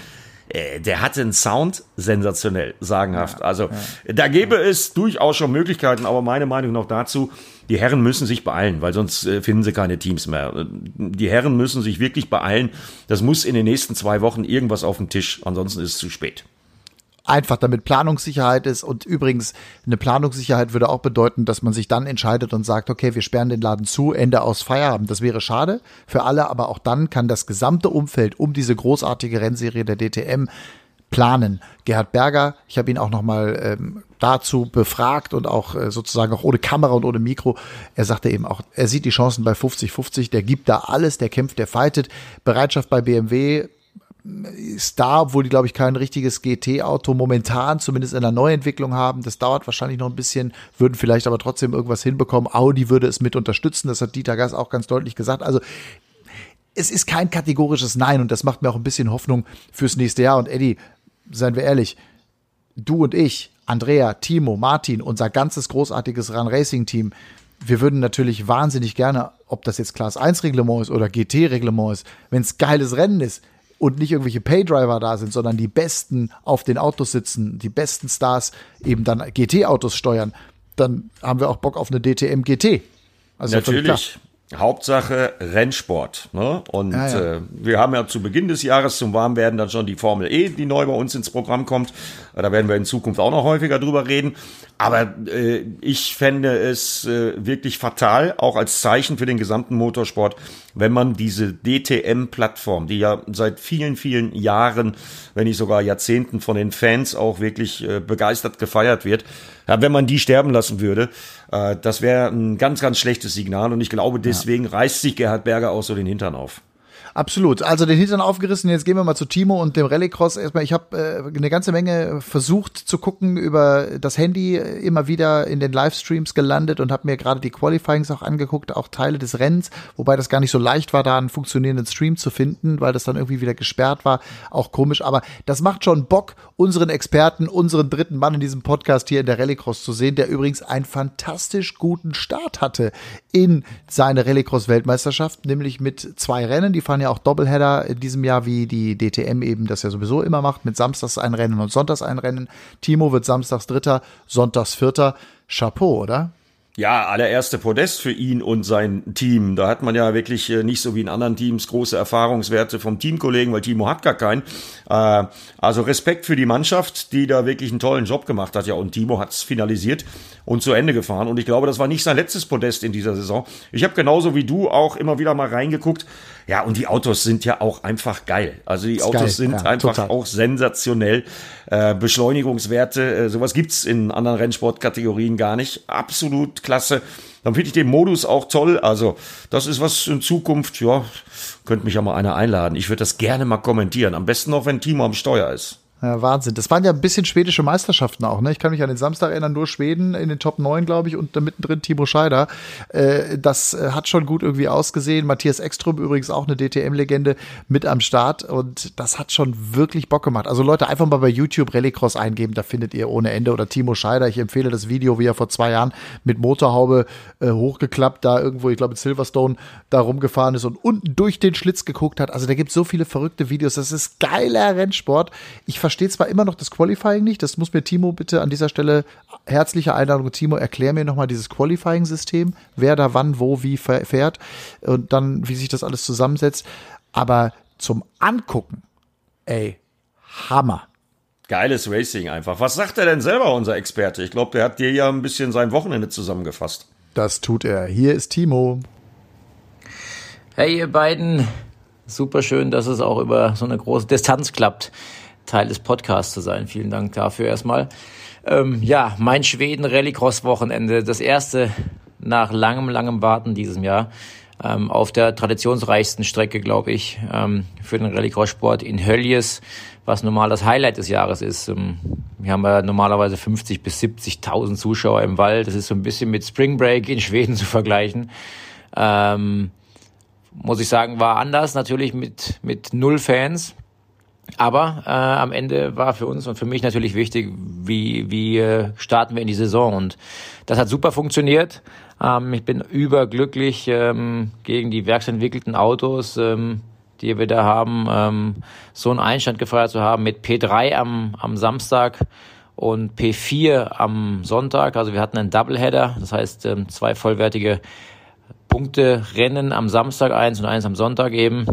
Äh, der hatte einen Sound sensationell, sagenhaft. Ja, also ja. da gäbe es durchaus schon Möglichkeiten, aber meine Meinung noch dazu, die Herren müssen sich beeilen, weil sonst äh, finden sie keine Teams mehr. Die Herren müssen sich wirklich beeilen. Das muss in den nächsten zwei Wochen irgendwas auf dem Tisch, ansonsten ist es zu spät einfach damit Planungssicherheit ist. Und übrigens, eine Planungssicherheit würde auch bedeuten, dass man sich dann entscheidet und sagt, okay, wir sperren den Laden zu, Ende aus Feierabend. Das wäre schade für alle, aber auch dann kann das gesamte Umfeld um diese großartige Rennserie der DTM planen. Gerhard Berger, ich habe ihn auch noch mal ähm, dazu befragt und auch äh, sozusagen auch ohne Kamera und ohne Mikro. Er sagte eben auch, er sieht die Chancen bei 50-50, der gibt da alles, der kämpft, der fightet. Bereitschaft bei BMW ist da, obwohl die, glaube ich, kein richtiges GT-Auto momentan zumindest in der Neuentwicklung haben. Das dauert wahrscheinlich noch ein bisschen, würden vielleicht aber trotzdem irgendwas hinbekommen. Audi würde es mit unterstützen, das hat Dieter Gass auch ganz deutlich gesagt. Also es ist kein kategorisches Nein und das macht mir auch ein bisschen Hoffnung fürs nächste Jahr. Und Eddie, seien wir ehrlich, du und ich, Andrea, Timo, Martin, unser ganzes großartiges Run Racing Team, wir würden natürlich wahnsinnig gerne, ob das jetzt Class 1 Reglement ist oder GT Reglement ist, wenn es geiles Rennen ist, und nicht irgendwelche Paydriver da sind, sondern die Besten auf den Autos sitzen, die besten Stars eben dann GT-Autos steuern, dann haben wir auch Bock auf eine DTM GT. Also Natürlich. Hauptsache Rennsport. Ne? Und ja, ja. Äh, wir haben ja zu Beginn des Jahres zum Warmwerden dann schon die Formel E, die neu bei uns ins Programm kommt. Da werden wir in Zukunft auch noch häufiger drüber reden. Aber äh, ich fände es äh, wirklich fatal, auch als Zeichen für den gesamten Motorsport, wenn man diese DTM-Plattform, die ja seit vielen, vielen Jahren, wenn nicht sogar Jahrzehnten von den Fans auch wirklich äh, begeistert gefeiert wird, ja, wenn man die sterben lassen würde, das wäre ein ganz, ganz schlechtes Signal. Und ich glaube, deswegen ja. reißt sich Gerhard Berger auch so den Hintern auf. Absolut. Also den Hintern aufgerissen. Jetzt gehen wir mal zu Timo und dem Rallycross. Erstmal, ich habe äh, eine ganze Menge versucht zu gucken über das Handy, immer wieder in den Livestreams gelandet und habe mir gerade die Qualifyings auch angeguckt, auch Teile des Rennens, wobei das gar nicht so leicht war, da einen funktionierenden Stream zu finden, weil das dann irgendwie wieder gesperrt war. Auch komisch. Aber das macht schon Bock, unseren Experten, unseren dritten Mann in diesem Podcast hier in der Rallycross zu sehen, der übrigens einen fantastisch guten Start hatte in seine Rallycross-Weltmeisterschaft, nämlich mit zwei Rennen. Die fahren ja auch Doubleheader in diesem Jahr, wie die DTM eben das ja sowieso immer macht, mit Samstags ein Rennen und Sonntags ein Rennen. Timo wird Samstags Dritter, Sonntags Vierter. Chapeau, oder? Ja, allererste Podest für ihn und sein Team. Da hat man ja wirklich äh, nicht so wie in anderen Teams große Erfahrungswerte vom Teamkollegen, weil Timo hat gar keinen. Äh, also Respekt für die Mannschaft, die da wirklich einen tollen Job gemacht hat. Ja, und Timo hat es finalisiert und zu Ende gefahren. Und ich glaube, das war nicht sein letztes Podest in dieser Saison. Ich habe genauso wie du auch immer wieder mal reingeguckt. Ja, und die Autos sind ja auch einfach geil. Also die Autos geil. sind ja, einfach total. auch sensationell. Äh, Beschleunigungswerte, äh, sowas gibt's in anderen Rennsportkategorien gar nicht. Absolut klasse. Dann finde ich den Modus auch toll. Also, das ist was in Zukunft, ja, könnte mich ja mal einer einladen. Ich würde das gerne mal kommentieren. Am besten noch, wenn Timo am Steuer ist. Ja, Wahnsinn. Das waren ja ein bisschen schwedische Meisterschaften auch. Ne? Ich kann mich an den Samstag erinnern, nur Schweden in den Top 9, glaube ich, und da mittendrin Timo Scheider. Äh, das äh, hat schon gut irgendwie ausgesehen. Matthias Ekström übrigens auch eine DTM-Legende mit am Start und das hat schon wirklich Bock gemacht. Also Leute, einfach mal bei YouTube Rallycross eingeben, da findet ihr ohne Ende. Oder Timo Scheider, ich empfehle das Video, wie er vor zwei Jahren mit Motorhaube äh, hochgeklappt, da irgendwo, ich glaube in Silverstone, da rumgefahren ist und unten durch den Schlitz geguckt hat. Also da gibt es so viele verrückte Videos. Das ist geiler Rennsport. Ich verstehe zwar immer noch das Qualifying nicht, das muss mir Timo bitte an dieser Stelle herzliche Einladung, Timo, erklär mir nochmal dieses Qualifying-System, wer da wann, wo, wie fährt und dann, wie sich das alles zusammensetzt. Aber zum Angucken, ey, Hammer. Geiles Racing einfach. Was sagt er denn selber, unser Experte? Ich glaube, der hat dir ja ein bisschen sein Wochenende zusammengefasst. Das tut er. Hier ist Timo. Hey, ihr beiden. Super schön, dass es auch über so eine große Distanz klappt. Teil des Podcasts zu sein. Vielen Dank dafür erstmal. Ähm, ja, mein Schweden Rallycross Wochenende, das erste nach langem, langem Warten diesem Jahr ähm, auf der traditionsreichsten Strecke, glaube ich, ähm, für den Rallycross-Sport in Höljes, was normal das Highlight des Jahres ist. Ähm, wir haben ja normalerweise 50 bis 70.000 Zuschauer im Wald. Das ist so ein bisschen mit Spring Break in Schweden zu vergleichen. Ähm, muss ich sagen, war anders, natürlich mit, mit null Fans. Aber äh, am Ende war für uns und für mich natürlich wichtig, wie, wie äh, starten wir in die Saison. Und das hat super funktioniert. Ähm, ich bin überglücklich ähm, gegen die werksentwickelten Autos, ähm, die wir da haben, ähm, so einen Einstand gefeiert zu haben mit P3 am, am Samstag und P4 am Sonntag. Also wir hatten einen Doubleheader, das heißt ähm, zwei vollwertige Punkte Rennen am Samstag eins und eins am Sonntag eben.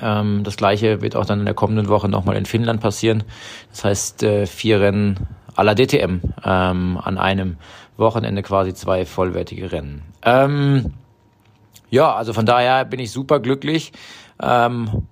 Ähm, das gleiche wird auch dann in der kommenden Woche nochmal in Finnland passieren. Das heißt, äh, vier Rennen aller DTM ähm, an einem Wochenende quasi zwei vollwertige Rennen. Ähm, ja, also von daher bin ich super glücklich ähm,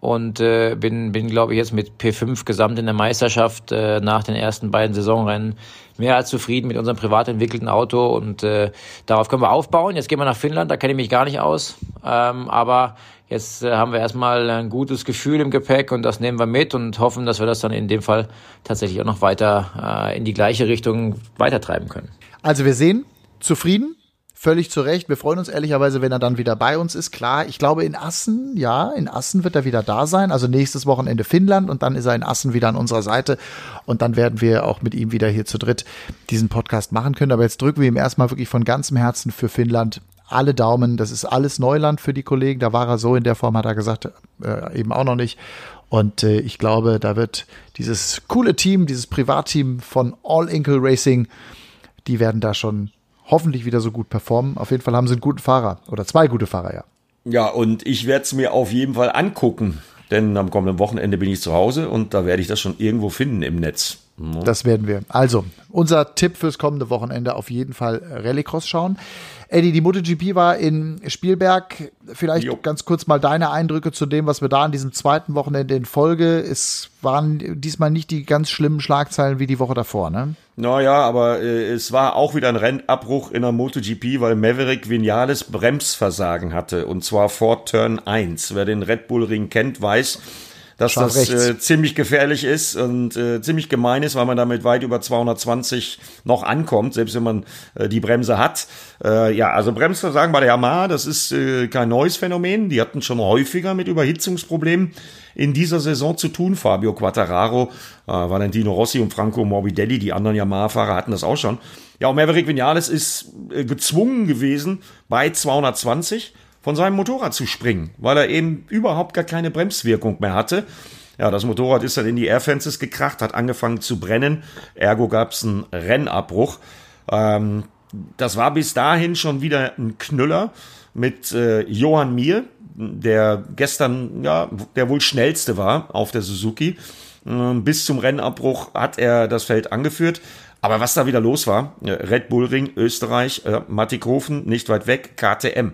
und äh, bin, bin glaube ich, jetzt mit P5 gesamt in der Meisterschaft äh, nach den ersten beiden Saisonrennen mehr als zufrieden mit unserem privat entwickelten Auto und äh, darauf können wir aufbauen. Jetzt gehen wir nach Finnland, da kenne ich mich gar nicht aus, ähm, aber Jetzt äh, haben wir erstmal ein gutes Gefühl im Gepäck und das nehmen wir mit und hoffen, dass wir das dann in dem Fall tatsächlich auch noch weiter äh, in die gleiche Richtung weitertreiben können. Also wir sehen, zufrieden, völlig zu Recht. Wir freuen uns ehrlicherweise, wenn er dann wieder bei uns ist. Klar, ich glaube in Assen, ja, in Assen wird er wieder da sein. Also nächstes Wochenende Finnland und dann ist er in Assen wieder an unserer Seite. Und dann werden wir auch mit ihm wieder hier zu dritt diesen Podcast machen können. Aber jetzt drücken wir ihm erstmal wirklich von ganzem Herzen für Finnland alle Daumen. Das ist alles Neuland für die Kollegen. Da war er so in der Form, hat er gesagt, äh, eben auch noch nicht. Und äh, ich glaube, da wird dieses coole Team, dieses Privatteam von All Inkle Racing, die werden da schon hoffentlich wieder so gut performen. Auf jeden Fall haben sie einen guten Fahrer oder zwei gute Fahrer, ja. Ja, und ich werde es mir auf jeden Fall angucken, denn am kommenden Wochenende bin ich zu Hause und da werde ich das schon irgendwo finden im Netz. Das werden wir. Also, unser Tipp fürs kommende Wochenende auf jeden Fall Rallycross schauen. Eddie, die MotoGP war in Spielberg. Vielleicht jo. ganz kurz mal deine Eindrücke zu dem, was wir da an diesem zweiten Wochenende in Folge. Es waren diesmal nicht die ganz schlimmen Schlagzeilen wie die Woche davor, ne? Naja, aber äh, es war auch wieder ein Rennabbruch in der MotoGP, weil Maverick Vinales Bremsversagen hatte. Und zwar vor Turn 1. Wer den Red Bull Ring kennt, weiß, dass Scharf das äh, ziemlich gefährlich ist und äh, ziemlich gemein ist, weil man damit weit über 220 noch ankommt, selbst wenn man äh, die Bremse hat. Äh, ja, also Bremsversagen bei der Yamaha, das ist äh, kein neues Phänomen. Die hatten schon häufiger mit Überhitzungsproblemen in dieser Saison zu tun. Fabio Quattararo, äh, Valentino Rossi und Franco Morbidelli, die anderen Yamaha-Fahrer hatten das auch schon. Ja, und Maverick Vinales ist äh, gezwungen gewesen, bei 220 von seinem Motorrad zu springen, weil er eben überhaupt gar keine Bremswirkung mehr hatte. Ja, das Motorrad ist dann in die Airfences gekracht, hat angefangen zu brennen. Ergo gab es einen Rennabbruch. Ähm, das war bis dahin schon wieder ein Knüller mit äh, Johann Mir, der gestern ja der wohl schnellste war auf der Suzuki. Ähm, bis zum Rennabbruch hat er das Feld angeführt. Aber was da wieder los war, äh, Red Bull Ring, Österreich, äh, Mattighofen, nicht weit weg, KTM.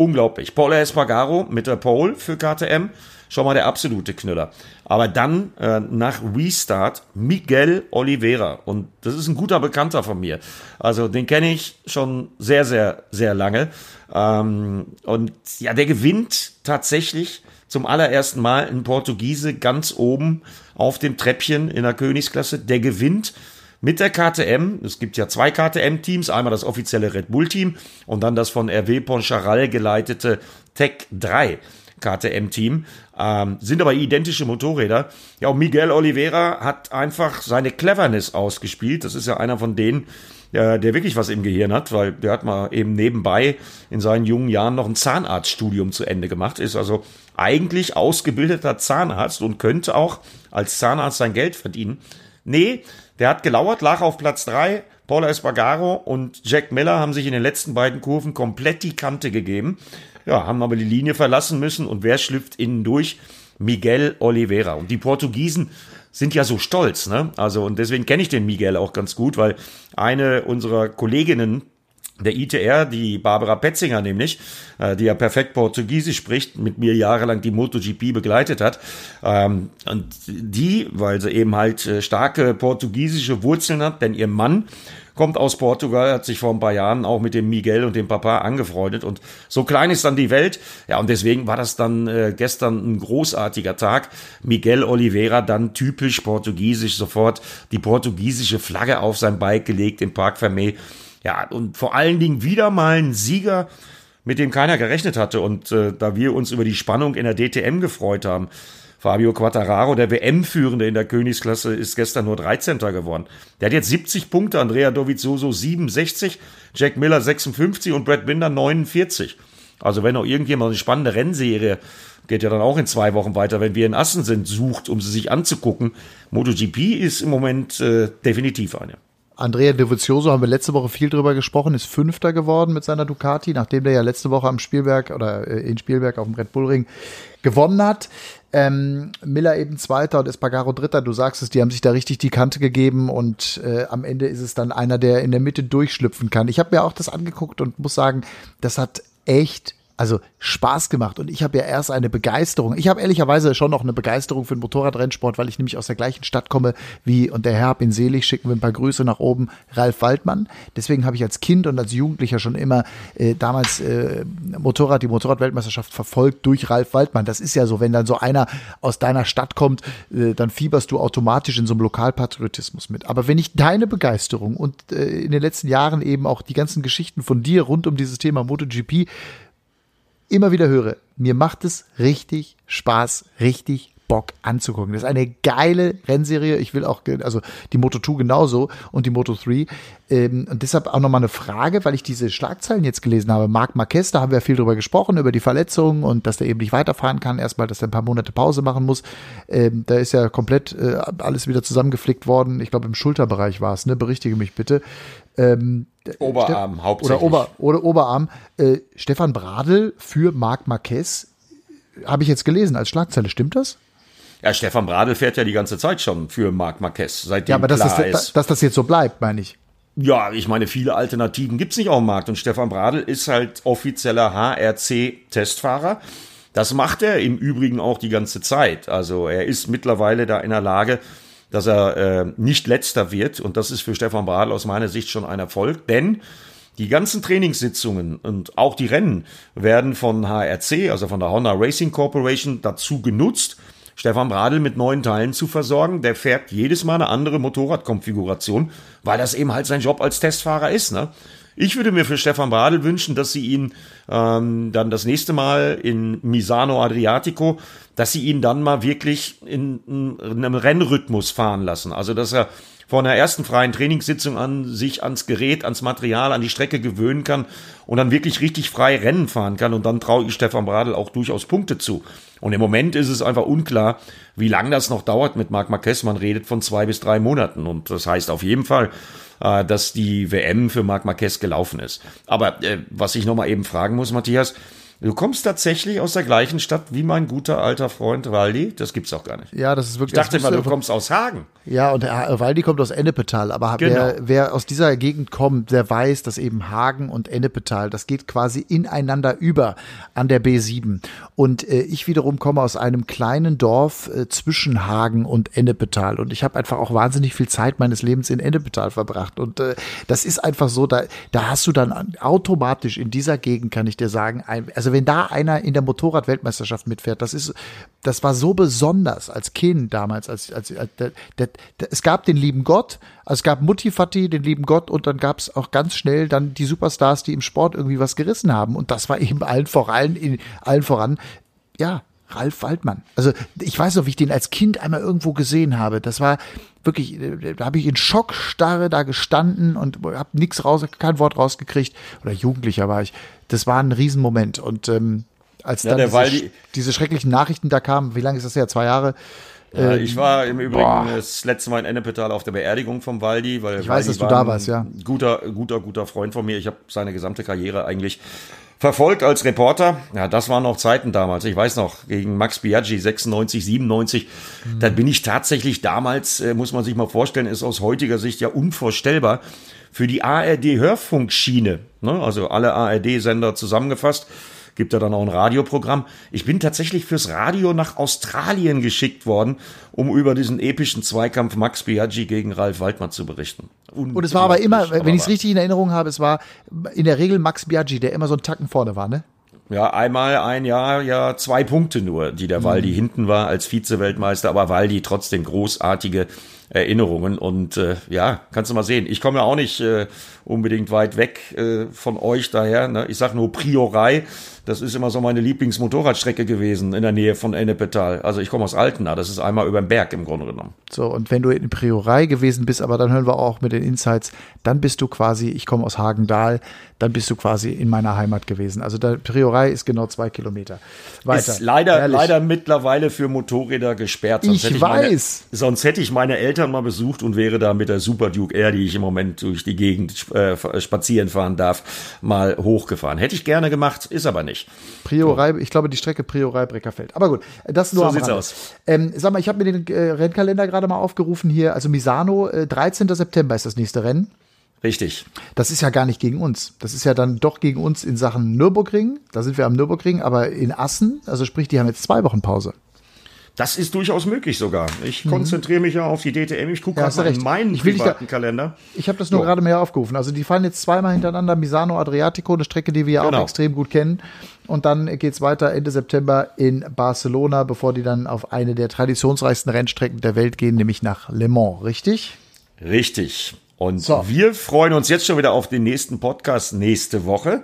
Unglaublich. Paul Espargaro mit der Pole für KTM. Schon mal der absolute Knüller. Aber dann äh, nach Restart Miguel Oliveira. Und das ist ein guter Bekannter von mir. Also den kenne ich schon sehr, sehr, sehr lange. Ähm, und ja, der gewinnt tatsächlich zum allerersten Mal ein Portugiese ganz oben auf dem Treppchen in der Königsklasse. Der gewinnt mit der KTM. Es gibt ja zwei KTM-Teams, einmal das offizielle Red Bull-Team und dann das von RW Poncharal geleitete Tech 3 KTM-Team. Ähm, sind aber identische Motorräder. Ja, und Miguel Oliveira hat einfach seine Cleverness ausgespielt. Das ist ja einer von denen, äh, der wirklich was im Gehirn hat, weil der hat mal eben nebenbei in seinen jungen Jahren noch ein Zahnarztstudium zu Ende gemacht, ist also eigentlich ausgebildeter Zahnarzt und könnte auch als Zahnarzt sein Geld verdienen. Nee, der hat gelauert, lag auf Platz drei. Paula Espargaro und Jack Miller haben sich in den letzten beiden Kurven komplett die Kante gegeben. Ja, haben aber die Linie verlassen müssen und wer schlüpft innen durch? Miguel Oliveira. Und die Portugiesen sind ja so stolz, ne? Also, und deswegen kenne ich den Miguel auch ganz gut, weil eine unserer Kolleginnen der ITR, die Barbara Petzinger nämlich, äh, die ja perfekt Portugiesisch spricht, mit mir jahrelang die MotoGP begleitet hat. Ähm, und die, weil sie eben halt äh, starke portugiesische Wurzeln hat, denn ihr Mann kommt aus Portugal, hat sich vor ein paar Jahren auch mit dem Miguel und dem Papa angefreundet und so klein ist dann die Welt. Ja, und deswegen war das dann äh, gestern ein großartiger Tag. Miguel Oliveira dann typisch portugiesisch sofort die portugiesische Flagge auf sein Bike gelegt im Park Fermé. Ja, und vor allen Dingen wieder mal ein Sieger, mit dem keiner gerechnet hatte. Und äh, da wir uns über die Spannung in der DTM gefreut haben, Fabio Quattararo, der WM-Führende in der Königsklasse, ist gestern nur 13. geworden. Der hat jetzt 70 Punkte, Andrea Dovizioso 67, Jack Miller 56 und Brad Binder 49. Also wenn noch irgendjemand eine spannende Rennserie geht ja dann auch in zwei Wochen weiter, wenn wir in Assen sind, sucht, um sie sich anzugucken. MotoGP ist im Moment äh, definitiv eine. Andrea Dovizioso haben wir letzte Woche viel drüber gesprochen, ist Fünfter geworden mit seiner Ducati, nachdem der ja letzte Woche am Spielberg oder äh, in Spielberg auf dem Red Bull Ring gewonnen hat. Ähm, Miller eben Zweiter und Espargaro Dritter. Du sagst es, die haben sich da richtig die Kante gegeben und äh, am Ende ist es dann einer, der in der Mitte durchschlüpfen kann. Ich habe mir auch das angeguckt und muss sagen, das hat echt also Spaß gemacht. Und ich habe ja erst eine Begeisterung. Ich habe ehrlicherweise schon noch eine Begeisterung für den Motorradrennsport, weil ich nämlich aus der gleichen Stadt komme wie, und der Herr hab ihn selig, schicken wir ein paar Grüße nach oben, Ralf Waldmann. Deswegen habe ich als Kind und als Jugendlicher schon immer äh, damals äh, Motorrad, die Motorradweltmeisterschaft verfolgt durch Ralf Waldmann. Das ist ja so, wenn dann so einer aus deiner Stadt kommt, äh, dann fieberst du automatisch in so einem Lokalpatriotismus mit. Aber wenn ich deine Begeisterung und äh, in den letzten Jahren eben auch die ganzen Geschichten von dir rund um dieses Thema MotoGP immer wieder höre, mir macht es richtig Spaß, richtig Bock anzugucken. Das ist eine geile Rennserie. Ich will auch, also die Moto 2 genauso und die Moto 3. Ähm, und deshalb auch nochmal eine Frage, weil ich diese Schlagzeilen jetzt gelesen habe. Marc Marquez, da haben wir viel drüber gesprochen, über die Verletzungen und dass der eben nicht weiterfahren kann. Erstmal, dass er ein paar Monate Pause machen muss. Ähm, da ist ja komplett äh, alles wieder zusammengeflickt worden. Ich glaube, im Schulterbereich war es, ne? Berichtige mich bitte. Ähm, Oberarm, Steff hauptsächlich. Oder, Ober, oder Oberarm. Äh, Stefan Bradl für Marc Marquez habe ich jetzt gelesen als Schlagzeile. Stimmt das? Ja, Stefan Bradl fährt ja die ganze Zeit schon für Marc Marquez, seitdem Ja, aber dass klar das, ist. dass das jetzt so bleibt, meine ich. Ja, ich meine, viele Alternativen gibt's nicht auf dem Markt. Und Stefan Bradl ist halt offizieller HRC-Testfahrer. Das macht er im Übrigen auch die ganze Zeit. Also er ist mittlerweile da in der Lage, dass er äh, nicht letzter wird. Und das ist für Stefan Bradl aus meiner Sicht schon ein Erfolg, denn die ganzen Trainingssitzungen und auch die Rennen werden von HRC, also von der Honda Racing Corporation, dazu genutzt, Stefan Bradl mit neuen Teilen zu versorgen. Der fährt jedes Mal eine andere Motorradkonfiguration, weil das eben halt sein Job als Testfahrer ist. Ne? Ich würde mir für Stefan Bradl wünschen, dass sie ihn ähm, dann das nächste Mal in Misano Adriatico, dass sie ihn dann mal wirklich in, in einem Rennrhythmus fahren lassen. Also dass er von der ersten freien Trainingssitzung an sich ans Gerät, ans Material, an die Strecke gewöhnen kann und dann wirklich richtig frei Rennen fahren kann. Und dann traue ich Stefan Bradl auch durchaus Punkte zu. Und im Moment ist es einfach unklar, wie lange das noch dauert mit Marc Marquez. Man redet von zwei bis drei Monaten. Und das heißt auf jeden Fall, äh, dass die WM für Marc Marquez gelaufen ist. Aber äh, was ich nochmal eben fragen muss, Matthias, Du kommst tatsächlich aus der gleichen Stadt wie mein guter alter Freund Waldi. Das gibt's auch gar nicht. Ja, das ist wirklich. Ich dachte immer, du kommst aus Hagen. Ja, und Waldi kommt aus Ennepetal. Aber genau. wer, wer aus dieser Gegend kommt, der weiß, dass eben Hagen und Ennepetal, das geht quasi ineinander über an der B7. Und äh, ich wiederum komme aus einem kleinen Dorf äh, zwischen Hagen und Ennepetal. Und ich habe einfach auch wahnsinnig viel Zeit meines Lebens in Ennepetal verbracht. Und äh, das ist einfach so, da, da hast du dann automatisch in dieser Gegend, kann ich dir sagen, ein, also also wenn da einer in der Motorrad-Weltmeisterschaft mitfährt, das ist, das war so besonders als Kind damals, als, als, als der, der, der, es gab den lieben Gott, also es gab Mutti Fatti, den lieben Gott und dann gab es auch ganz schnell dann die Superstars, die im Sport irgendwie was gerissen haben. Und das war eben allen voran, in, allen voran, ja, Ralf Waldmann. Also ich weiß noch, wie ich den als Kind einmal irgendwo gesehen habe. Das war wirklich, da habe ich in Schockstarre da gestanden und habe nichts raus, kein Wort rausgekriegt. Oder Jugendlicher war ich. Das war ein Riesenmoment. Und ähm, als ja, dann diese, diese, schrecklichen Nachrichten da kamen, wie lange ist das her? Zwei Jahre. Ja, ähm, ich war im Übrigen boah. das letzte Mal in Ennepetal auf der Beerdigung vom Waldi, weil ich weiß, Waldi dass du da warst, ja. Guter, guter, guter Freund von mir. Ich habe seine gesamte Karriere eigentlich verfolgt als Reporter. Ja, das waren noch Zeiten damals. Ich weiß noch, gegen Max Biaggi 96, 97. Mhm. Da bin ich tatsächlich damals, äh, muss man sich mal vorstellen, ist aus heutiger Sicht ja unvorstellbar, für die ARD-Hörfunkschiene, ne, also alle ARD-Sender zusammengefasst, gibt ja dann auch ein Radioprogramm. Ich bin tatsächlich fürs Radio nach Australien geschickt worden, um über diesen epischen Zweikampf Max Biaggi gegen Ralf Waldmann zu berichten. Und es war aber immer, wenn ich es richtig in Erinnerung habe, es war in der Regel Max Biaggi, der immer so einen Tacken vorne war, ne? Ja, einmal ein Jahr, ja, zwei Punkte nur, die der Waldi mhm. hinten war als Vize-Weltmeister, aber Waldi trotzdem großartige Erinnerungen. Und äh, ja, kannst du mal sehen. Ich komme ja auch nicht äh, unbedingt weit weg äh, von euch daher. Ne? Ich sag nur Priorei. Das ist immer so meine Lieblingsmotorradstrecke gewesen in der Nähe von Ennepetal. Also ich komme aus Altena, das ist einmal über den Berg im Grunde genommen. So, und wenn du in Priorei gewesen bist, aber dann hören wir auch mit den Insights, dann bist du quasi, ich komme aus Hagendahl, dann bist du quasi in meiner Heimat gewesen. Also der Priorei ist genau zwei Kilometer weiter. Ist leider, leider mittlerweile für Motorräder gesperrt. Sonst ich, ich weiß. Meine, sonst hätte ich meine Eltern mal besucht und wäre da mit der Super Duke Air, die ich im Moment durch die Gegend äh, spazieren fahren darf, mal hochgefahren. Hätte ich gerne gemacht, ist aber nicht. Priorei, ich glaube die Strecke Priorei-Breckerfeld. Aber gut, das nur so am sieht's aus. Ähm, sag mal, ich habe mir den äh, Rennkalender gerade mal aufgerufen hier. Also Misano, äh, 13. September ist das nächste Rennen. Richtig. Das ist ja gar nicht gegen uns. Das ist ja dann doch gegen uns in Sachen Nürburgring. Da sind wir am Nürburgring, aber in Assen, also sprich, die haben jetzt zwei Wochen Pause. Das ist durchaus möglich sogar. Ich mhm. konzentriere mich ja auf die DTM. Ich gucke ja, gerade in meinen ich privaten da, Kalender. Ich habe das nur so. gerade mehr aufgerufen. Also die fahren jetzt zweimal hintereinander Misano Adriatico, eine Strecke, die wir ja genau. auch extrem gut kennen. Und dann geht's weiter Ende September in Barcelona, bevor die dann auf eine der traditionsreichsten Rennstrecken der Welt gehen, nämlich nach Le Mans, richtig? Richtig. Und so. wir freuen uns jetzt schon wieder auf den nächsten Podcast nächste Woche.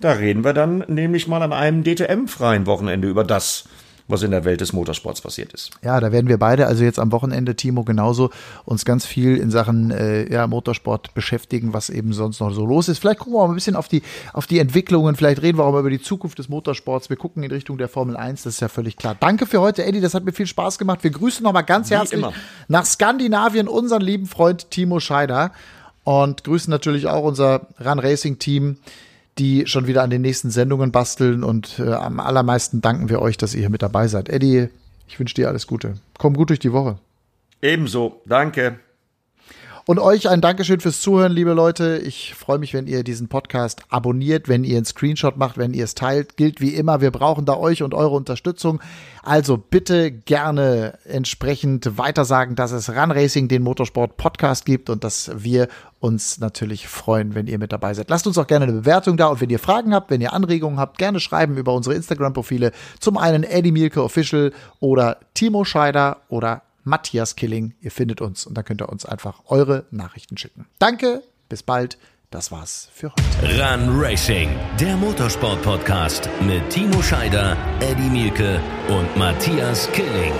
Da reden wir dann nämlich mal an einem DTM-freien Wochenende über das, was in der Welt des Motorsports passiert ist. Ja, da werden wir beide, also jetzt am Wochenende, Timo, genauso uns ganz viel in Sachen äh, ja, Motorsport beschäftigen, was eben sonst noch so los ist. Vielleicht gucken wir auch ein bisschen auf die, auf die Entwicklungen, vielleicht reden wir auch mal über die Zukunft des Motorsports. Wir gucken in Richtung der Formel 1, das ist ja völlig klar. Danke für heute, Eddie, das hat mir viel Spaß gemacht. Wir grüßen nochmal ganz Wie herzlich immer. nach Skandinavien unseren lieben Freund Timo Scheider und grüßen natürlich auch unser Run Racing Team die schon wieder an den nächsten Sendungen basteln. Und äh, am allermeisten danken wir euch, dass ihr hier mit dabei seid. Eddie, ich wünsche dir alles Gute. Komm gut durch die Woche. Ebenso. Danke. Und euch ein Dankeschön fürs Zuhören, liebe Leute. Ich freue mich, wenn ihr diesen Podcast abonniert, wenn ihr einen Screenshot macht, wenn ihr es teilt. Gilt wie immer, wir brauchen da euch und eure Unterstützung. Also bitte gerne entsprechend weitersagen, dass es Run Racing, den Motorsport Podcast gibt und dass wir uns natürlich freuen, wenn ihr mit dabei seid. Lasst uns auch gerne eine Bewertung da und wenn ihr Fragen habt, wenn ihr Anregungen habt, gerne schreiben über unsere Instagram-Profile. Zum einen Eddie Mielke Official oder Timo Scheider oder Matthias Killing. Ihr findet uns und dann könnt ihr uns einfach eure Nachrichten schicken. Danke, bis bald. Das war's für heute. Run Racing, der Motorsport-Podcast mit Timo Scheider, Eddie Mielke und Matthias Killing.